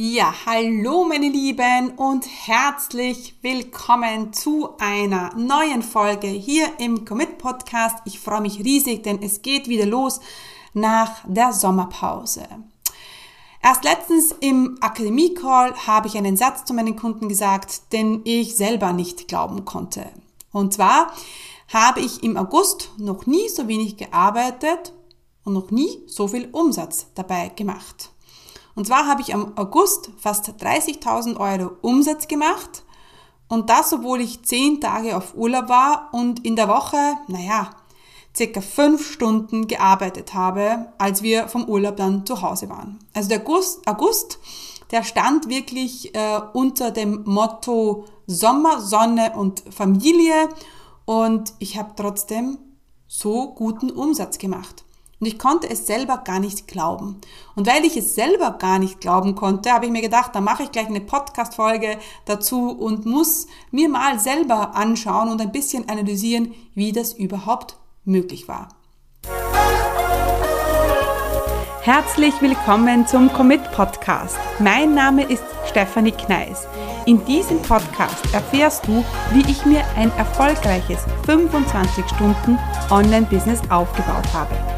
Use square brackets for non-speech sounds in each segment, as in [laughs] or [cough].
Ja, hallo meine Lieben und herzlich willkommen zu einer neuen Folge hier im Commit Podcast. Ich freue mich riesig, denn es geht wieder los nach der Sommerpause. Erst letztens im Akademie Call habe ich einen Satz zu meinen Kunden gesagt, den ich selber nicht glauben konnte. Und zwar habe ich im August noch nie so wenig gearbeitet und noch nie so viel Umsatz dabei gemacht. Und zwar habe ich am August fast 30.000 Euro Umsatz gemacht und das, obwohl ich 10 Tage auf Urlaub war und in der Woche, naja, circa 5 Stunden gearbeitet habe, als wir vom Urlaub dann zu Hause waren. Also der August, August der stand wirklich äh, unter dem Motto Sommer, Sonne und Familie und ich habe trotzdem so guten Umsatz gemacht. Und ich konnte es selber gar nicht glauben. Und weil ich es selber gar nicht glauben konnte, habe ich mir gedacht, da mache ich gleich eine Podcast-Folge dazu und muss mir mal selber anschauen und ein bisschen analysieren, wie das überhaupt möglich war. Herzlich willkommen zum Commit Podcast. Mein Name ist Stefanie Kneis. In diesem Podcast erfährst du, wie ich mir ein erfolgreiches 25 Stunden Online-Business aufgebaut habe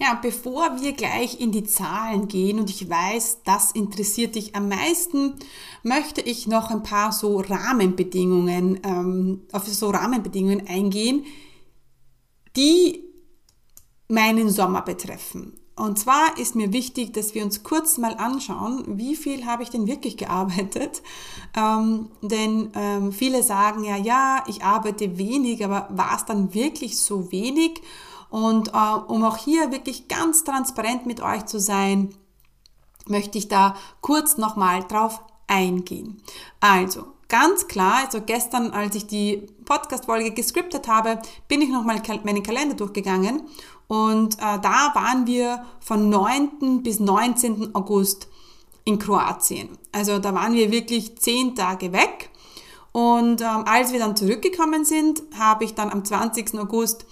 Ja, bevor wir gleich in die Zahlen gehen und ich weiß, das interessiert dich am meisten, möchte ich noch ein paar so Rahmenbedingungen, ähm, auf so Rahmenbedingungen eingehen, die meinen Sommer betreffen. Und zwar ist mir wichtig, dass wir uns kurz mal anschauen, wie viel habe ich denn wirklich gearbeitet. Ähm, denn ähm, viele sagen ja, ja, ich arbeite wenig, aber war es dann wirklich so wenig? Und äh, um auch hier wirklich ganz transparent mit euch zu sein, möchte ich da kurz nochmal drauf eingehen. Also, ganz klar, also gestern, als ich die Podcast-Folge gescriptet habe, bin ich nochmal meinen Kalender durchgegangen und äh, da waren wir von 9. bis 19. August in Kroatien. Also da waren wir wirklich zehn Tage weg. Und ähm, als wir dann zurückgekommen sind, habe ich dann am 20. August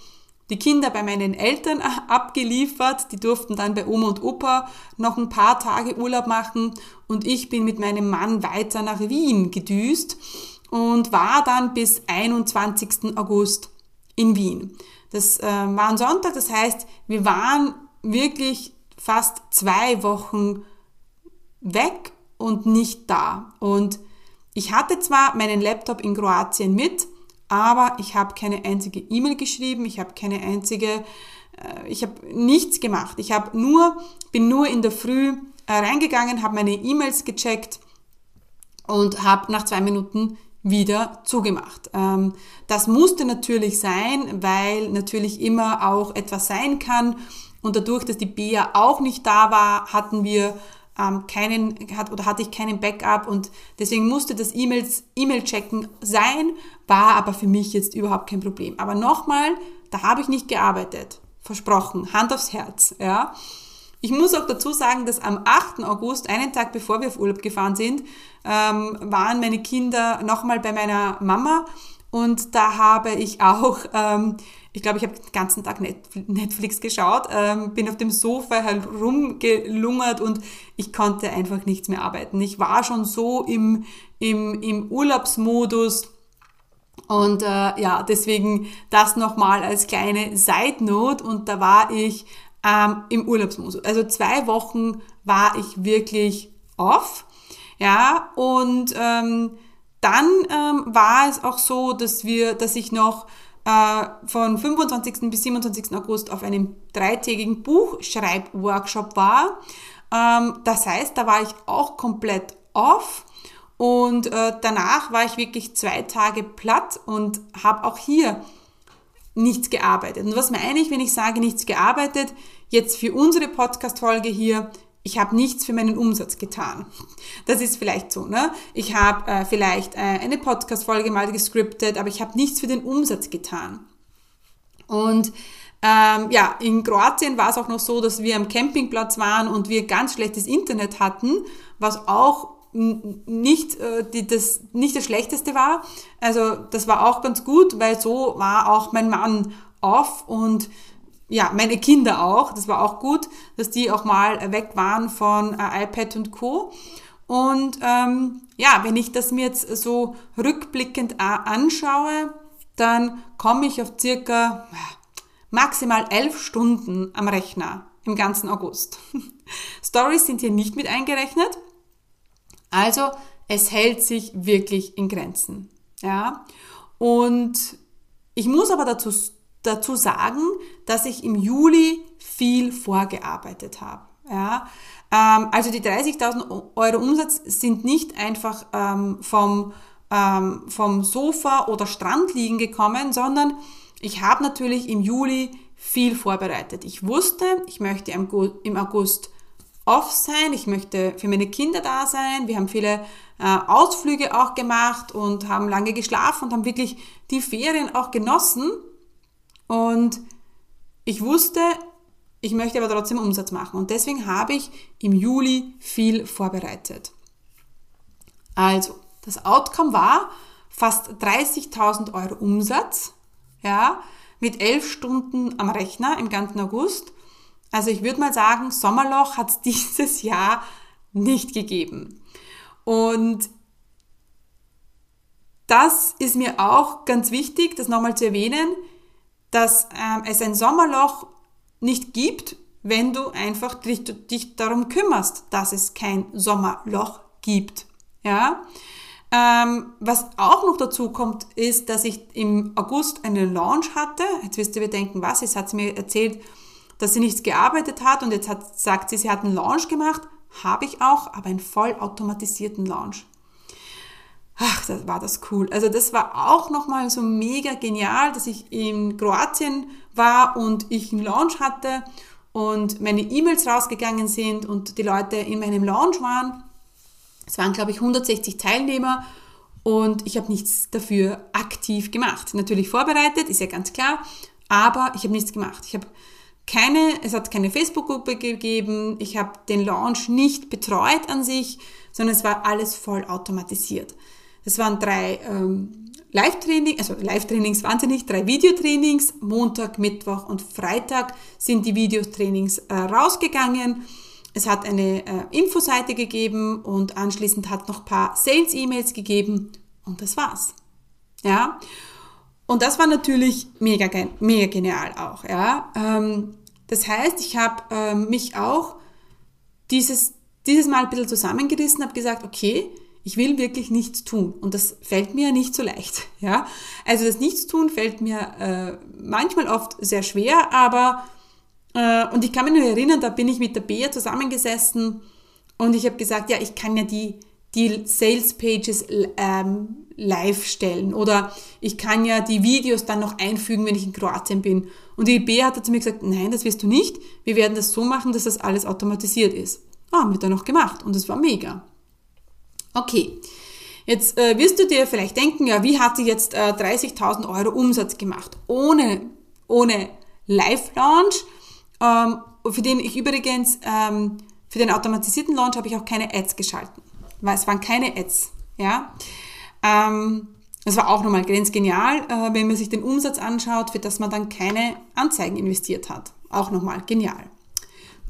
die Kinder bei meinen Eltern abgeliefert. Die durften dann bei Oma und Opa noch ein paar Tage Urlaub machen und ich bin mit meinem Mann weiter nach Wien gedüst und war dann bis 21. August in Wien. Das äh, war ein Sonntag, das heißt, wir waren wirklich fast zwei Wochen weg und nicht da. Und ich hatte zwar meinen Laptop in Kroatien mit, aber ich habe keine einzige E-Mail geschrieben, ich habe keine einzige, äh, ich habe nichts gemacht. Ich habe nur, bin nur in der Früh äh, reingegangen, habe meine E-Mails gecheckt und habe nach zwei Minuten wieder zugemacht. Ähm, das musste natürlich sein, weil natürlich immer auch etwas sein kann. Und dadurch, dass die Bea auch nicht da war, hatten wir ähm, keinen, hat, oder hatte ich keinen Backup und deswegen musste das E-Mails, E-Mail-Checken sein, war aber für mich jetzt überhaupt kein Problem. Aber nochmal, da habe ich nicht gearbeitet. Versprochen. Hand aufs Herz, ja. Ich muss auch dazu sagen, dass am 8. August, einen Tag bevor wir auf Urlaub gefahren sind, ähm, waren meine Kinder nochmal bei meiner Mama und da habe ich auch, ähm, ich glaube, ich habe den ganzen Tag Netflix geschaut, ähm, bin auf dem Sofa herumgelungert und ich konnte einfach nichts mehr arbeiten. Ich war schon so im, im, im Urlaubsmodus. Und äh, ja, deswegen das nochmal als kleine Side Note und da war ich ähm, im Urlaubsmodus. Also zwei Wochen war ich wirklich off. Ja, und ähm, dann ähm, war es auch so, dass wir, dass ich noch äh, von 25. bis 27. August auf einem dreitägigen Buchschreibworkshop war. Ähm, das heißt, da war ich auch komplett off. Und äh, danach war ich wirklich zwei Tage platt und habe auch hier nichts gearbeitet. Und was meine ich, wenn ich sage nichts gearbeitet? Jetzt für unsere Podcast-Folge hier, ich habe nichts für meinen Umsatz getan. Das ist vielleicht so. Ne? Ich habe äh, vielleicht äh, eine Podcast-Folge mal gescriptet, aber ich habe nichts für den Umsatz getan. Und ähm, ja, in Kroatien war es auch noch so, dass wir am Campingplatz waren und wir ganz schlechtes Internet hatten, was auch nicht, äh, die, das, nicht das Schlechteste war. Also das war auch ganz gut, weil so war auch mein Mann off und ja, meine Kinder auch. Das war auch gut, dass die auch mal weg waren von äh, iPad und Co. Und ähm, ja, wenn ich das mir jetzt so rückblickend äh, anschaue, dann komme ich auf circa maximal elf Stunden am Rechner im ganzen August. [laughs] Stories sind hier nicht mit eingerechnet. Also es hält sich wirklich in Grenzen. Ja? Und ich muss aber dazu, dazu sagen, dass ich im Juli viel vorgearbeitet habe. Ja? Ähm, also die 30.000 Euro Umsatz sind nicht einfach ähm, vom, ähm, vom Sofa oder Strand liegen gekommen, sondern ich habe natürlich im Juli viel vorbereitet. Ich wusste, ich möchte im August off sein, ich möchte für meine Kinder da sein. Wir haben viele äh, Ausflüge auch gemacht und haben lange geschlafen und haben wirklich die Ferien auch genossen. Und ich wusste, ich möchte aber trotzdem Umsatz machen. Und deswegen habe ich im Juli viel vorbereitet. Also, das Outcome war fast 30.000 Euro Umsatz ja, mit elf Stunden am Rechner im ganzen August. Also ich würde mal sagen, Sommerloch hat es [laughs] dieses Jahr nicht gegeben. Und das ist mir auch ganz wichtig, das nochmal zu erwähnen, dass ähm, es ein Sommerloch nicht gibt, wenn du einfach dich, dich darum kümmerst, dass es kein Sommerloch gibt. Ja? Ähm, was auch noch dazu kommt, ist, dass ich im August einen Launch hatte. Jetzt wirst du dir denken, was? Jetzt hat sie mir erzählt, dass sie nichts gearbeitet hat und jetzt hat, sagt sie, sie hat einen Launch gemacht. Habe ich auch, aber einen vollautomatisierten Launch. Ach, das war das cool. Also das war auch nochmal so mega genial, dass ich in Kroatien war und ich einen Launch hatte und meine E-Mails rausgegangen sind und die Leute in meinem Launch waren es waren, glaube ich, 160 Teilnehmer und ich habe nichts dafür aktiv gemacht. Natürlich vorbereitet, ist ja ganz klar, aber ich habe nichts gemacht. Ich habe keine, es hat keine Facebook-Gruppe gegeben, ich habe den Launch nicht betreut an sich, sondern es war alles voll automatisiert. Es waren drei ähm, Live-Trainings, also Live-Trainings wahnsinnig, drei Videotrainings, Montag, Mittwoch und Freitag sind die Videotrainings äh, rausgegangen es hat eine äh, Infoseite gegeben und anschließend hat noch ein paar Sales-E-Mails gegeben und das war's. Ja. Und das war natürlich mega, mega genial auch, ja. Ähm, das heißt, ich habe ähm, mich auch dieses, dieses Mal ein bisschen zusammengerissen, habe gesagt, okay, ich will wirklich nichts tun. Und das fällt mir nicht so leicht. [laughs] Ja? Also das Nichtstun fällt mir äh, manchmal oft sehr schwer, aber äh, und ich kann mich nur erinnern, da bin ich mit der Bea zusammengesessen und ich habe gesagt, ja, ich kann ja die, die Sales Pages ähm, live stellen oder ich kann ja die Videos dann noch einfügen, wenn ich in Kroatien bin. Und die Bea hat zu mir gesagt, nein, das wirst du nicht. Wir werden das so machen, dass das alles automatisiert ist. Ah, haben wir dann noch gemacht und das war mega. Okay. Jetzt äh, wirst du dir vielleicht denken, ja, wie hat sie jetzt äh, 30.000 Euro Umsatz gemacht? Ohne, ohne Live-Launch, ähm, für den ich übrigens, ähm, für den automatisierten Launch habe ich auch keine Ads geschalten. Weil es waren keine Ads. Ja. Ähm, das war auch nochmal ganz genial, äh, wenn man sich den Umsatz anschaut, für das man dann keine Anzeigen investiert hat. Auch nochmal genial.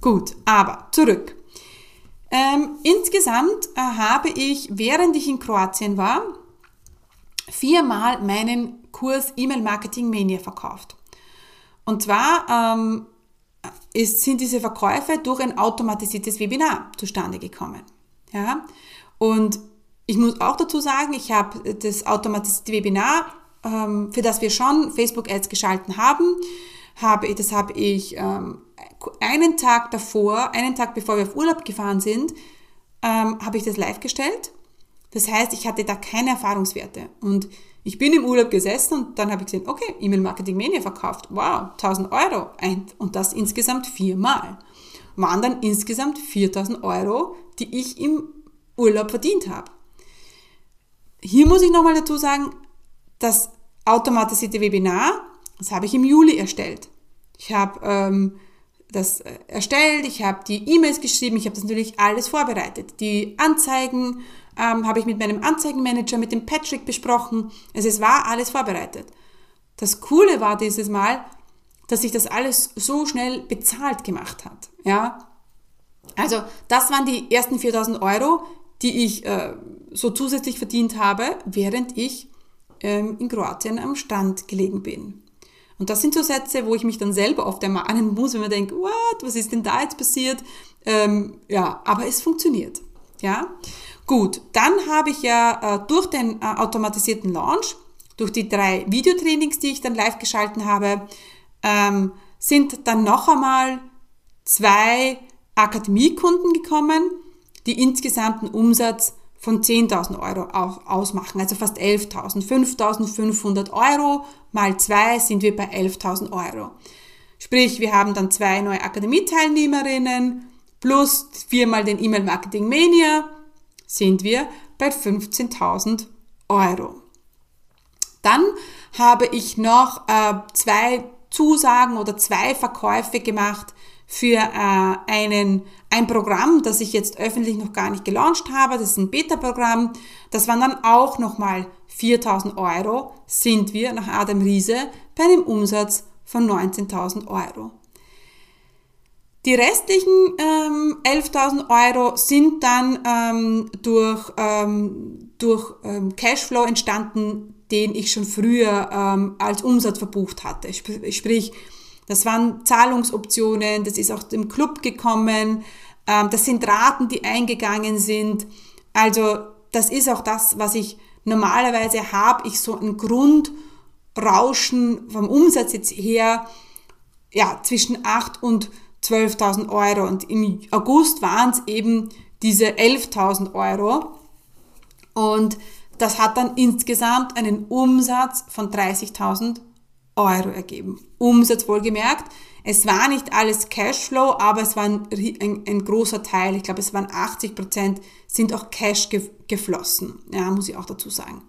Gut, aber zurück. Ähm, insgesamt äh, habe ich, während ich in Kroatien war, viermal meinen Kurs E-Mail Marketing Mania verkauft. Und zwar ähm, ist, sind diese Verkäufe durch ein automatisiertes Webinar zustande gekommen. Ja? Und ich muss auch dazu sagen, ich habe das automatisierte Webinar, ähm, für das wir schon Facebook-Ads geschalten haben, habe, das habe ich ähm, einen Tag davor, einen Tag bevor wir auf Urlaub gefahren sind, ähm, habe ich das live gestellt. Das heißt, ich hatte da keine Erfahrungswerte. Und ich bin im Urlaub gesessen und dann habe ich gesehen, okay, E-Mail Marketing Mania verkauft. Wow, 1000 Euro. Und das insgesamt viermal. waren dann insgesamt 4000 Euro, die ich im Urlaub verdient habe. Hier muss ich nochmal dazu sagen, das automatisierte Webinar, das habe ich im Juli erstellt. Ich habe ähm, das äh, erstellt, ich habe die E-Mails geschrieben, ich habe das natürlich alles vorbereitet. Die Anzeigen ähm, habe ich mit meinem Anzeigenmanager, mit dem Patrick besprochen. Also es war alles vorbereitet. Das Coole war dieses Mal, dass sich das alles so schnell bezahlt gemacht hat. Ja, also das waren die ersten 4000 Euro, die ich äh, so zusätzlich verdient habe, während ich ähm, in Kroatien am Strand gelegen bin. Und das sind so Sätze, wo ich mich dann selber oft ermahnen muss, wenn man denkt, what, was ist denn da jetzt passiert? Ähm, ja, aber es funktioniert. Ja, gut. Dann habe ich ja äh, durch den äh, automatisierten Launch, durch die drei Videotrainings, die ich dann live geschalten habe, ähm, sind dann noch einmal zwei Akademiekunden gekommen, die insgesamten Umsatz von 10.000 Euro ausmachen, also fast 11.000. 5.500 Euro mal zwei sind wir bei 11.000 Euro. Sprich, wir haben dann zwei neue Akademieteilnehmerinnen plus viermal den E-Mail Marketing Mania sind wir bei 15.000 Euro. Dann habe ich noch äh, zwei Zusagen oder zwei Verkäufe gemacht für äh, einen, ein Programm, das ich jetzt öffentlich noch gar nicht gelauncht habe. Das ist ein Beta-Programm. Das waren dann auch nochmal 4000 Euro, sind wir nach Adam Riese bei einem Umsatz von 19.000 Euro. Die restlichen ähm, 11.000 Euro sind dann ähm, durch, ähm, durch ähm, Cashflow entstanden, den ich schon früher ähm, als Umsatz verbucht hatte. Sprich, das waren Zahlungsoptionen, das ist aus dem Club gekommen, ähm, das sind Raten, die eingegangen sind. Also das ist auch das, was ich normalerweise habe. Ich so ein Grundrauschen vom Umsatz jetzt her, ja, zwischen 8 und 12.000 Euro. Und im August waren es eben diese 11.000 Euro. Und das hat dann insgesamt einen Umsatz von 30.000 Euro ergeben. Umsatz wohlgemerkt. Es war nicht alles Cashflow, aber es war ein, ein, ein großer Teil. Ich glaube, es waren 80 Prozent sind auch Cash ge geflossen. Ja, muss ich auch dazu sagen.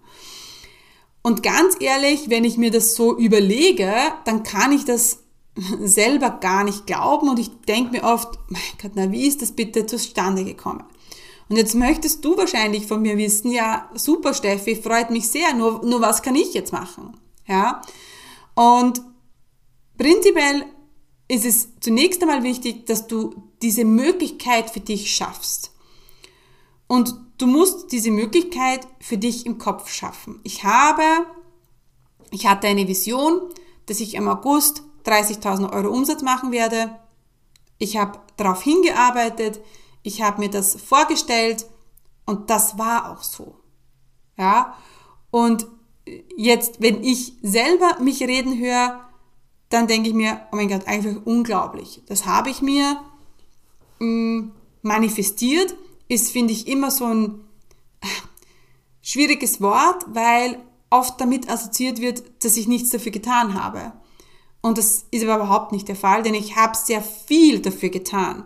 Und ganz ehrlich, wenn ich mir das so überlege, dann kann ich das [laughs] selber gar nicht glauben und ich denke mir oft, mein Gott, na, wie ist das bitte zustande gekommen? Und jetzt möchtest du wahrscheinlich von mir wissen, ja, super Steffi, freut mich sehr, nur, nur was kann ich jetzt machen? Ja, und prinzipiell ist es zunächst einmal wichtig, dass du diese Möglichkeit für dich schaffst. Und du musst diese Möglichkeit für dich im Kopf schaffen. Ich habe, ich hatte eine Vision, dass ich im August 30.000 Euro Umsatz machen werde. Ich habe darauf hingearbeitet, ich habe mir das vorgestellt und das war auch so. Ja, und jetzt, wenn ich selber mich reden höre, dann denke ich mir, oh mein Gott, einfach unglaublich. Das habe ich mir mh, mm, manifestiert, ist, finde ich, immer so ein äh, schwieriges Wort, weil oft damit assoziiert wird, dass ich nichts dafür getan habe. Und das ist aber überhaupt nicht der Fall, denn ich habe sehr viel dafür getan.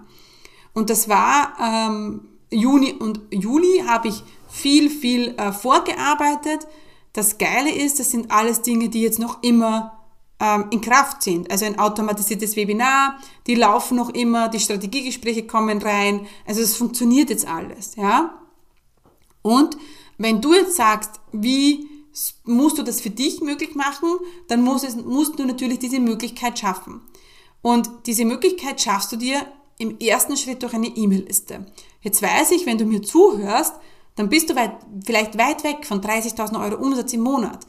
Und das war ähm, Juni und Juli habe ich viel, viel äh, vorgearbeitet, das Geile ist, das sind alles Dinge, die jetzt noch immer ähm, in Kraft sind. Also ein automatisiertes Webinar, die laufen noch immer, die Strategiegespräche kommen rein. Also es funktioniert jetzt alles, ja. Und wenn du jetzt sagst, wie musst du das für dich möglich machen, dann musst, es, musst du natürlich diese Möglichkeit schaffen. Und diese Möglichkeit schaffst du dir im ersten Schritt durch eine E-Mail-Liste. Jetzt weiß ich, wenn du mir zuhörst, dann bist du weit, vielleicht weit weg von 30.000 Euro Umsatz im Monat.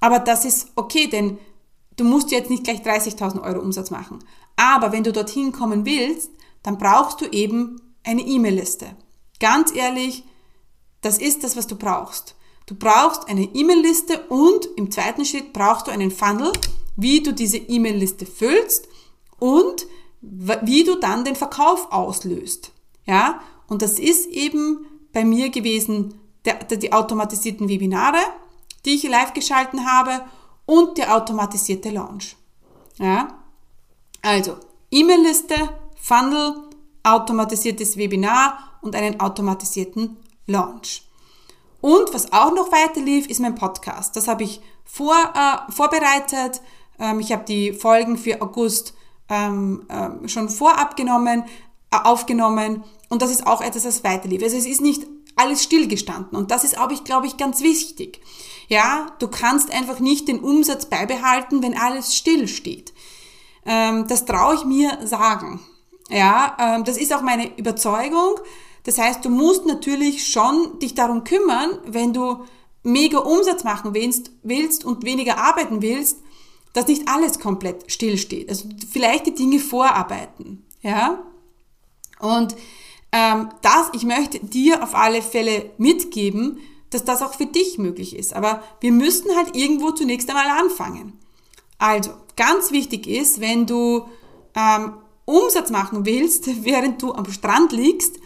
Aber das ist okay, denn du musst jetzt nicht gleich 30.000 Euro Umsatz machen. Aber wenn du dorthin kommen willst, dann brauchst du eben eine E-Mail-Liste. Ganz ehrlich, das ist das, was du brauchst. Du brauchst eine E-Mail-Liste und im zweiten Schritt brauchst du einen Funnel, wie du diese E-Mail-Liste füllst und wie du dann den Verkauf auslöst. Ja? Und das ist eben bei mir gewesen der, der, die automatisierten Webinare, die ich live geschalten habe und der automatisierte Launch. Ja? Also, E-Mail-Liste, Funnel automatisiertes Webinar und einen automatisierten Launch. Und was auch noch weiter lief, ist mein Podcast. Das habe ich vor, äh, vorbereitet. Ähm, ich habe die Folgen für August ähm, äh, schon vorab genommen, aufgenommen. Und das ist auch etwas, das weiter lief. Also es ist nicht alles stillgestanden. Und das ist auch, ich glaube ich, ganz wichtig. Ja, du kannst einfach nicht den Umsatz beibehalten, wenn alles still steht. Ähm, das traue ich mir sagen. Ja, ähm, das ist auch meine Überzeugung. Das heißt, du musst natürlich schon dich darum kümmern, wenn du mega Umsatz machen willst, willst und weniger arbeiten willst, dass nicht alles komplett stillsteht. Also vielleicht die Dinge vorarbeiten. Ja? Und ähm, das, ich möchte dir auf alle Fälle mitgeben, dass das auch für dich möglich ist. Aber wir müssten halt irgendwo zunächst einmal anfangen. Also, ganz wichtig ist, wenn du ähm, Umsatz machen willst, [laughs] während du am Strand liegst,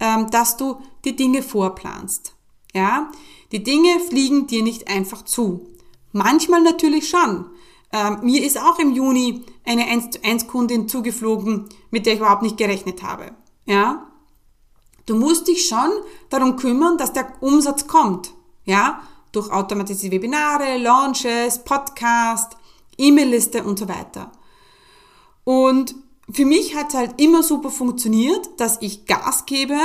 ähm, dass du die Dinge vorplanst. Ja, die Dinge fliegen dir nicht einfach zu. Manchmal natürlich schon. Ähm, mir ist auch im Juni eine 1 zu 1 Kundin zugeflogen, mit der ich überhaupt nicht gerechnet habe. Ja, du musst dich schon darum kümmern, dass der Umsatz kommt. Ja, durch automatisierte Webinare, Launches, Podcast, E-Mail-Liste und so weiter. Und für mich hat es halt immer super funktioniert, dass ich Gas gebe,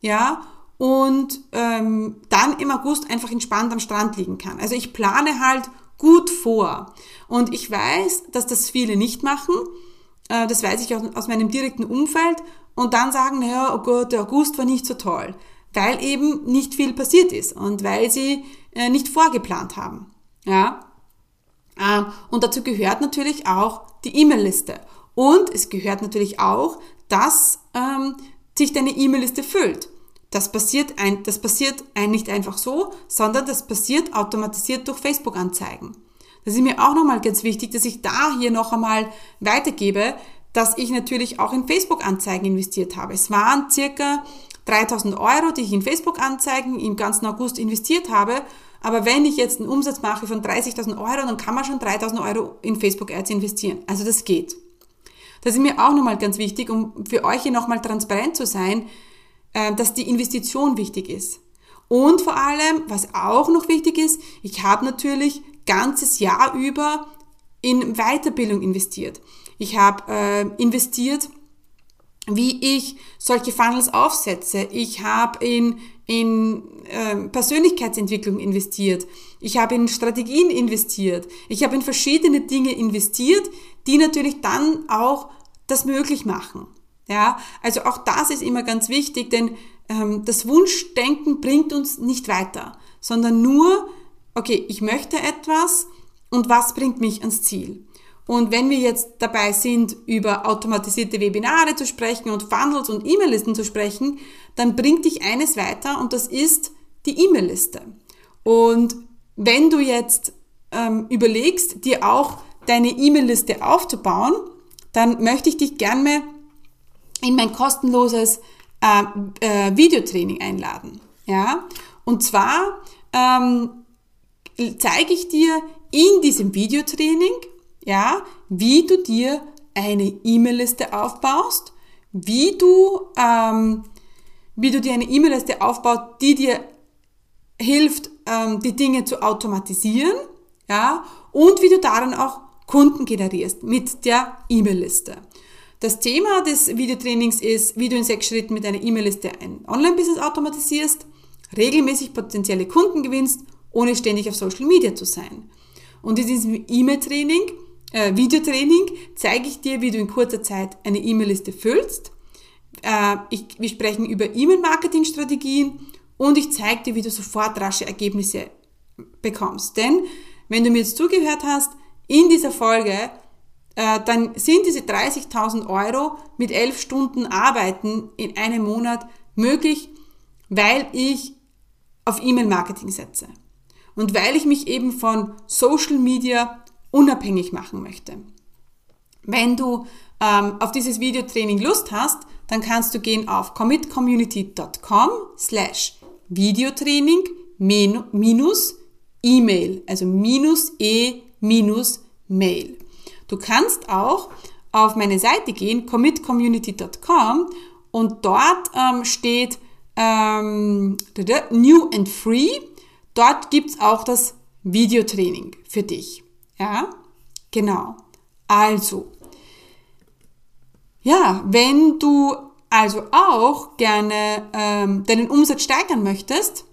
ja, und ähm, dann im August einfach entspannt am Strand liegen kann. Also ich plane halt gut vor. Und ich weiß, dass das viele nicht machen. Äh, das weiß ich auch aus meinem direkten Umfeld. Und dann sagen, naja, oh Gott, der August war nicht so toll. Weil eben nicht viel passiert ist und weil sie äh, nicht vorgeplant haben. Ja. Ähm, und dazu gehört natürlich auch die E-Mail-Liste. Und es gehört natürlich auch, dass ähm, sich deine E-Mail-Liste füllt. Das passiert, ein, das passiert ein nicht einfach so, sondern das passiert automatisiert durch Facebook-Anzeigen. Das ist mir auch nochmal ganz wichtig, dass ich da hier noch einmal weitergebe, dass ich natürlich auch in Facebook-Anzeigen investiert habe. Es waren circa 3000 Euro, die ich in Facebook-Anzeigen im ganzen August investiert habe. Aber wenn ich jetzt einen Umsatz mache von 30.000 Euro, dann kann man schon 3000 Euro in Facebook-Ads investieren. Also das geht. Das ist mir auch nochmal ganz wichtig, um für euch hier nochmal transparent zu sein, äh, dass die Investition wichtig ist. Und vor allem, was auch noch wichtig ist, ich habe natürlich ganzes Jahr über in Weiterbildung investiert. Ich habe äh, investiert, wie ich solche Funnels aufsetze. Ich habe in, in äh, Persönlichkeitsentwicklung investiert. Ich habe in Strategien investiert. Ich habe in verschiedene Dinge investiert, die natürlich dann auch das möglich machen. Ja, also auch das ist immer ganz wichtig, denn ähm, das Wunschdenken bringt uns nicht weiter, sondern nur, okay, ich möchte etwas und was bringt mich ans Ziel? Und wenn wir jetzt dabei sind, über automatisierte Webinare zu sprechen und Funnels und E-Mail-Listen zu sprechen, dann bringt dich eines weiter und das ist die E-Mail-Liste. Und wenn du jetzt ähm, überlegst, dir auch deine E-Mail-Liste aufzubauen, dann möchte ich dich gerne in mein kostenloses äh, äh, Videotraining einladen. Ja? Und zwar ähm, zeige ich dir in diesem Videotraining, ja, wie du dir eine E-Mail-Liste aufbaust, wie du, ähm, wie du dir eine E-Mail-Liste aufbaust, die dir hilft, ähm, die Dinge zu automatisieren, ja, und wie du darin auch Kunden generierst mit der E-Mail-Liste. Das Thema des Videotrainings ist, wie du in sechs Schritten mit einer E-Mail-Liste ein Online-Business automatisierst, regelmäßig potenzielle Kunden gewinnst, ohne ständig auf Social Media zu sein. Und in diesem E-Mail-Training, äh, Videotraining, zeige ich dir, wie du in kurzer Zeit eine E-Mail-Liste füllst. Äh, ich, wir sprechen über E-Mail-Marketing-Strategien und ich zeige dir, wie du sofort rasche Ergebnisse bekommst. Denn wenn du mir jetzt zugehört hast, in dieser Folge, äh, dann sind diese 30.000 Euro mit elf Stunden Arbeiten in einem Monat möglich, weil ich auf E-Mail-Marketing setze. Und weil ich mich eben von Social Media unabhängig machen möchte. Wenn du ähm, auf dieses Videotraining Lust hast, dann kannst du gehen auf commitcommunity.com slash Videotraining minus E-Mail, also minus E minus Mail. Du kannst auch auf meine Seite gehen, commitcommunity.com und dort ähm, steht ähm, New and Free. Dort gibt's auch das Videotraining für dich. Ja, genau. Also, ja, wenn du also auch gerne ähm, deinen Umsatz steigern möchtest,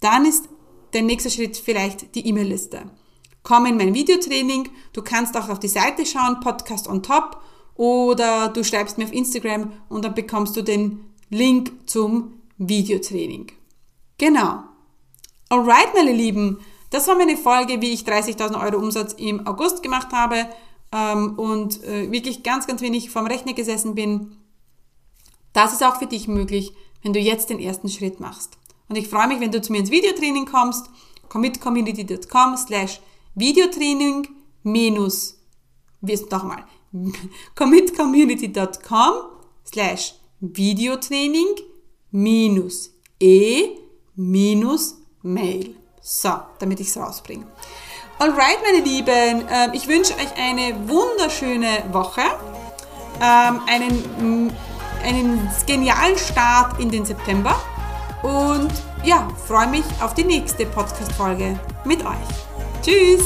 dann ist der nächste Schritt vielleicht die E-Mail-Liste. Komm in mein Videotraining, du kannst auch auf die Seite schauen, Podcast on Top, oder du schreibst mir auf Instagram und dann bekommst du den Link zum Videotraining. Genau. Alright, meine Lieben, das war meine Folge, wie ich 30.000 Euro Umsatz im August gemacht habe ähm, und äh, wirklich ganz, ganz wenig vom Rechner gesessen bin. Das ist auch für dich möglich, wenn du jetzt den ersten Schritt machst. Und ich freue mich, wenn du zu mir ins Videotraining kommst, commitcommunity.com slash Videotraining minus, wie ist nochmal, commitcommunity.com [laughs] slash Videotraining minus e minus Mail. So, damit ich es rausbringe. Alright, meine Lieben, ähm, ich wünsche euch eine wunderschöne Woche, ähm, einen, mm, einen genialen Start in den September und ja, freue mich auf die nächste Podcast-Folge mit euch. Tschüss!